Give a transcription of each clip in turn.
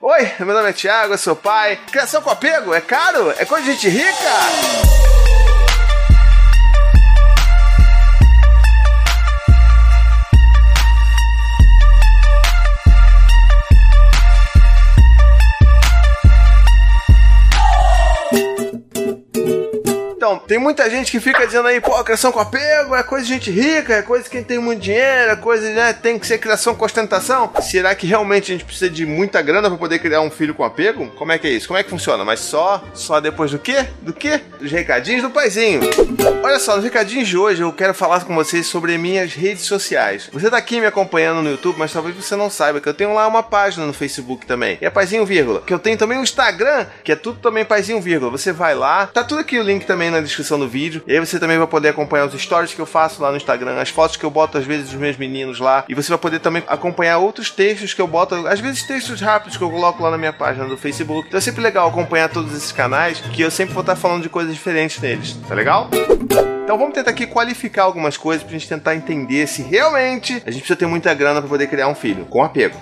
Oi, meu nome é Thiago, eu sou pai. Criação com apego é caro? É coisa de gente rica? Tem muita gente que fica dizendo aí, pô, criação com apego é coisa de gente rica, é coisa de quem tem muito dinheiro, é coisa, né, tem que ser criação com ostentação. Será que realmente a gente precisa de muita grana para poder criar um filho com apego? Como é que é isso? Como é que funciona? Mas só, só depois do quê? Do quê? Dos recadinhos do paizinho. Olha só, nos recadinhos de hoje eu quero falar com vocês sobre minhas redes sociais. Você tá aqui me acompanhando no YouTube, mas talvez você não saiba que eu tenho lá uma página no Facebook também. É paizinho vírgula. Que eu tenho também um Instagram, que é tudo também paizinho vírgula. Você vai lá, tá tudo aqui o link também na descrição do vídeo. E aí você também vai poder acompanhar os stories que eu faço lá no Instagram, as fotos que eu boto às vezes dos meus meninos lá. E você vai poder também acompanhar outros textos que eu boto, às vezes textos rápidos que eu coloco lá na minha página do Facebook. Então é sempre legal acompanhar todos esses canais, que eu sempre vou estar falando de coisas diferentes neles. Tá legal? Então vamos tentar aqui qualificar algumas coisas pra gente tentar entender se realmente a gente precisa ter muita grana para poder criar um filho com apego.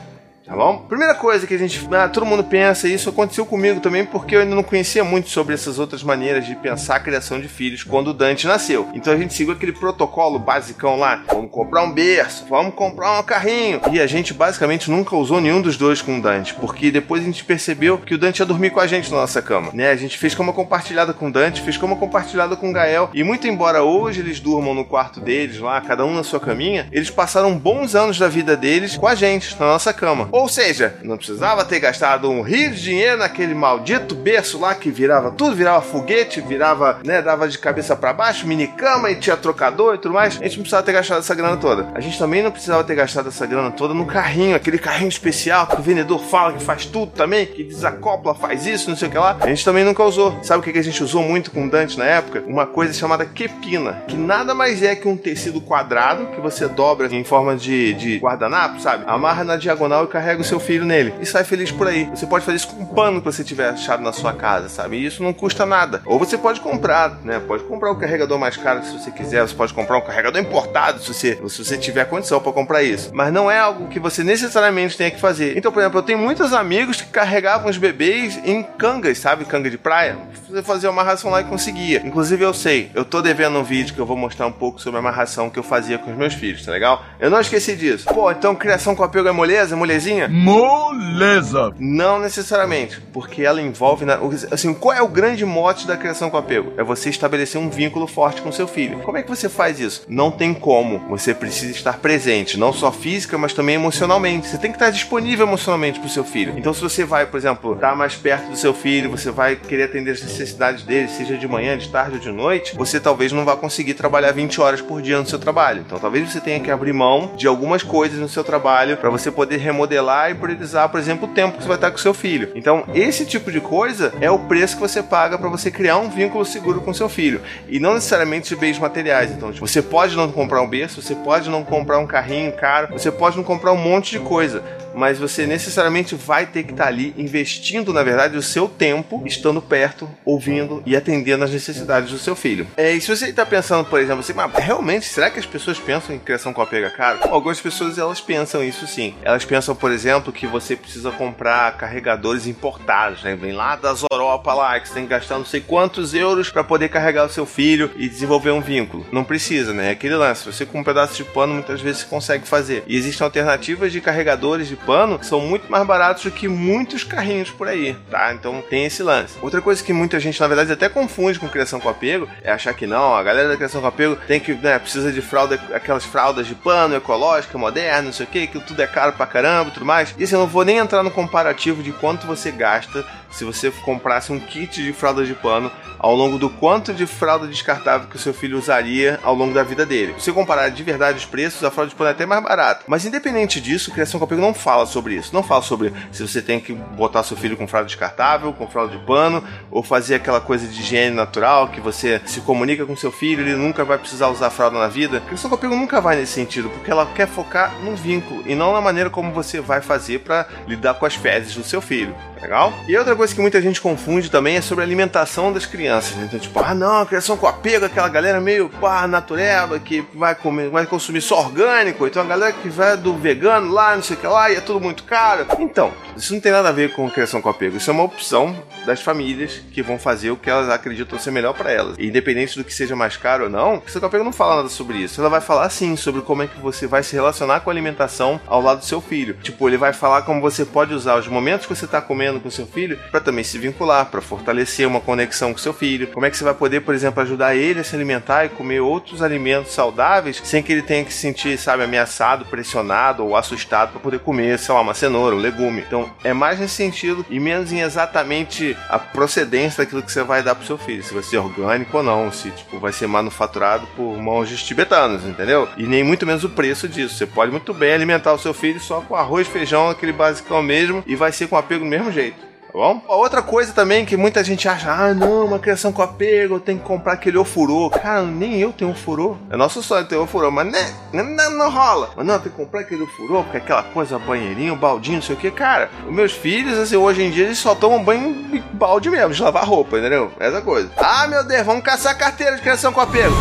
Tá bom? Primeira coisa que a gente. Ah, todo mundo pensa, isso aconteceu comigo também, porque eu ainda não conhecia muito sobre essas outras maneiras de pensar a criação de filhos quando o Dante nasceu. Então a gente seguiu aquele protocolo basicão lá. Vamos comprar um berço, vamos comprar um carrinho. E a gente basicamente nunca usou nenhum dos dois com o Dante, porque depois a gente percebeu que o Dante ia dormir com a gente na nossa cama. Né? A gente fez como compartilhada com o Dante, fez como compartilhada com o Gael. E muito embora hoje eles durmam no quarto deles lá, cada um na sua caminha, eles passaram bons anos da vida deles com a gente, na nossa cama. Ou seja, não precisava ter gastado um rio de dinheiro naquele maldito berço lá que virava tudo, virava foguete, virava, né, dava de cabeça para baixo, mini cama e tinha trocador e tudo mais. A gente não precisava ter gastado essa grana toda. A gente também não precisava ter gastado essa grana toda no carrinho, aquele carrinho especial que o vendedor fala que faz tudo também, que desacopla, faz isso, não sei o que lá. A gente também nunca usou. Sabe o que a gente usou muito com o Dante na época? Uma coisa chamada quepina, que nada mais é que um tecido quadrado que você dobra em forma de, de guardanapo, sabe? Amarra na diagonal e carrega o seu filho nele e sai feliz por aí. Você pode fazer isso com um pano que você tiver achado na sua casa, sabe? E isso não custa nada. Ou você pode comprar, né? Pode comprar o um carregador mais caro se você quiser. Você pode comprar um carregador importado se você, se você tiver condição para comprar isso. Mas não é algo que você necessariamente tenha que fazer. Então, por exemplo, eu tenho muitos amigos que carregavam os bebês em cangas, sabe? Canga de praia. Você fazia uma amarração lá e conseguia. Inclusive, eu sei, eu tô devendo um vídeo que eu vou mostrar um pouco sobre a amarração que eu fazia com os meus filhos, tá legal? Eu não esqueci disso. Pô, então criação com apego é moleza, molezinha? Moleza! Não necessariamente, porque ela envolve. Na, assim, qual é o grande mote da criação com apego? É você estabelecer um vínculo forte com seu filho. Como é que você faz isso? Não tem como. Você precisa estar presente, não só física, mas também emocionalmente. Você tem que estar disponível emocionalmente pro seu filho. Então, se você vai, por exemplo, estar mais perto do seu filho, você vai querer atender as necessidades dele, seja de manhã, de tarde ou de noite, você talvez não vá conseguir trabalhar 20 horas por dia no seu trabalho. Então, talvez você tenha que abrir mão de algumas coisas no seu trabalho para você poder remodelar e priorizar, por exemplo, o tempo que você vai estar com seu filho. Então, esse tipo de coisa é o preço que você paga para você criar um vínculo seguro com seu filho. E não necessariamente de bens materiais. Então, tipo, você pode não comprar um berço, você pode não comprar um carrinho caro, você pode não comprar um monte de coisa mas você necessariamente vai ter que estar ali investindo, na verdade, o seu tempo, estando perto, ouvindo e atendendo às necessidades do seu filho. É, e se você está pensando, por exemplo, assim, mas realmente, será que as pessoas pensam em criação com apego caro? Algumas pessoas elas pensam isso sim. Elas pensam, por exemplo, que você precisa comprar carregadores importados, né? Vem lá das Europa lá, que você tem que gastar não sei quantos euros para poder carregar o seu filho e desenvolver um vínculo. Não precisa, né? É aquele lance. Você com um pedaço de pano muitas vezes consegue fazer. E existem alternativas de carregadores de pano que são muito mais baratos do que muitos carrinhos por aí, tá? Então tem esse lance. Outra coisa que muita gente, na verdade, até confunde com criação com apego é achar que não, a galera da criação com apego tem que, né, precisa de fralda, aquelas fraldas de pano ecológica, moderna, não sei o que, que tudo é caro pra caramba tudo mais. E assim, eu não vou nem entrar no comparativo de quanto você gasta se você comprasse um kit de fralda de pano ao longo do quanto de fralda descartável que o seu filho usaria ao longo da vida dele. Se comparar de verdade os preços, a fralda de pano é até mais barata. Mas independente disso, Criação com não fala sobre isso. Não fala sobre se você tem que botar seu filho com fralda descartável, com fralda de pano, ou fazer aquela coisa de higiene natural, que você se comunica com seu filho, ele nunca vai precisar usar fralda na vida. Criação com nunca vai nesse sentido, porque ela quer focar no vínculo e não na maneira como você vai fazer para lidar com as fezes do seu filho. Legal? E outra coisa que muita gente confunde também é sobre a alimentação das crianças. Né? Então, tipo, ah, não, a criação com apego, aquela galera meio pá, natureba, que vai comer, vai consumir só orgânico. Então a galera que vai do vegano lá, não sei o que lá, e é tudo muito caro. Então, isso não tem nada a ver com criação com apego. Isso é uma opção das famílias que vão fazer o que elas acreditam ser melhor para elas. E independente do que seja mais caro ou não, criação com apego não fala nada sobre isso. Ela vai falar sim sobre como é que você vai se relacionar com a alimentação ao lado do seu filho. Tipo, ele vai falar como você pode usar os momentos que você está comendo com seu filho para também se vincular, para fortalecer uma conexão com seu filho. Como é que você vai poder, por exemplo, ajudar ele a se alimentar e comer outros alimentos saudáveis sem que ele tenha que se sentir, sabe, ameaçado, pressionado ou assustado para poder comer, sei lá, uma cenoura, um legume. Então, é mais nesse sentido e menos em exatamente a procedência daquilo que você vai dar pro seu filho, se vai ser orgânico ou não, se tipo vai ser manufaturado por de tibetanos, entendeu? E nem muito menos o preço disso. Você pode muito bem alimentar o seu filho só com arroz, feijão, aquele basicão mesmo e vai ser com apego do mesmo jeito bom? Outra coisa também que muita gente acha, ah, não, uma criação com apego, eu tenho que comprar aquele ofurô. Cara, nem eu tenho ofurô. É nosso sonho ter ofurô, mas né, não, não rola. Mas não, tem que comprar aquele ofurô, porque aquela coisa, banheirinho, baldinho, não sei o que. Cara, os meus filhos, assim, hoje em dia, eles só tomam banho em balde mesmo, de lavar roupa, entendeu? Essa coisa. Ah, meu Deus, vamos caçar carteira de criação com apego.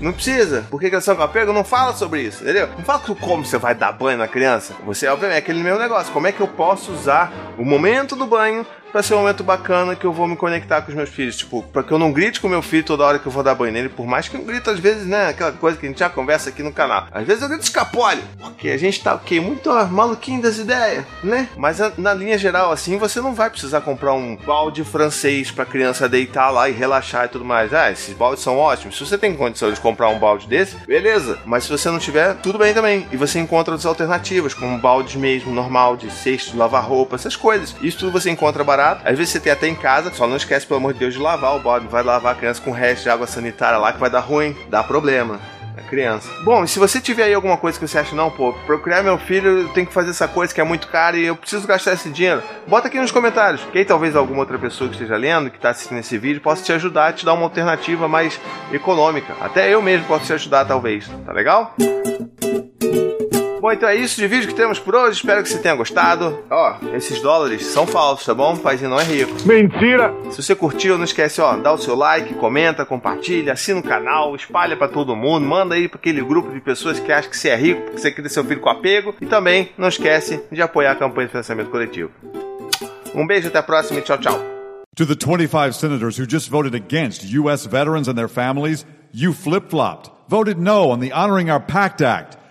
Não precisa. Porque criação com apego não fala sobre isso, entendeu? Não fala como você vai dar banho na criança. Você, obviamente, é aquele meu negócio. Como é que eu posso usar o momento do banho para ser um momento bacana que eu vou me conectar com os meus filhos. Tipo, para que eu não grite com meu filho toda hora que eu vou dar banho nele, por mais que eu grito às vezes, né? Aquela coisa que a gente já conversa aqui no canal. Às vezes eu grito escapole, porque a gente tá, ok, muito maluquinho das ideias, né? Mas na linha geral, assim, você não vai precisar comprar um balde francês pra criança deitar lá e relaxar e tudo mais. Ah, esses baldes são ótimos. Se você tem condição de comprar um balde desse, beleza. Mas se você não tiver, tudo bem também. E você encontra outras alternativas, como baldes mesmo, normal, de cesto, lavar roupa, essas coisas. Isso tudo você encontra barato barato. Às vezes você tem até em casa, só não esquece, pelo amor de Deus, de lavar o bode. Vai lavar a criança com resto de água sanitária lá que vai dar ruim, dá problema a criança. Bom, se você tiver aí alguma coisa que você acha, não, pô, procurar meu filho, eu tenho que fazer essa coisa que é muito cara e eu preciso gastar esse dinheiro, bota aqui nos comentários. Que aí talvez alguma outra pessoa que esteja lendo, que está assistindo esse vídeo, possa te ajudar, te dar uma alternativa mais econômica. Até eu mesmo posso te ajudar, talvez. Tá legal? Bom, então é isso de vídeo que temos por hoje. Espero que você tenha gostado. Ó, esses dólares são falsos, tá bom? O paizinho não é rico. Mentira! Se você curtiu, não esquece, ó, dá o seu like, comenta, compartilha, assina o canal, espalha para todo mundo, manda aí para aquele grupo de pessoas que acham que você é rico, porque você quer ter seu filho com apego. E também não esquece de apoiar a campanha de financiamento coletivo. Um beijo, até a próxima e tchau, tchau. To the 25 senators who just voted against U.S. veterans and their families, you flip-flopped. Voted no on the Honoring Our Pact Act.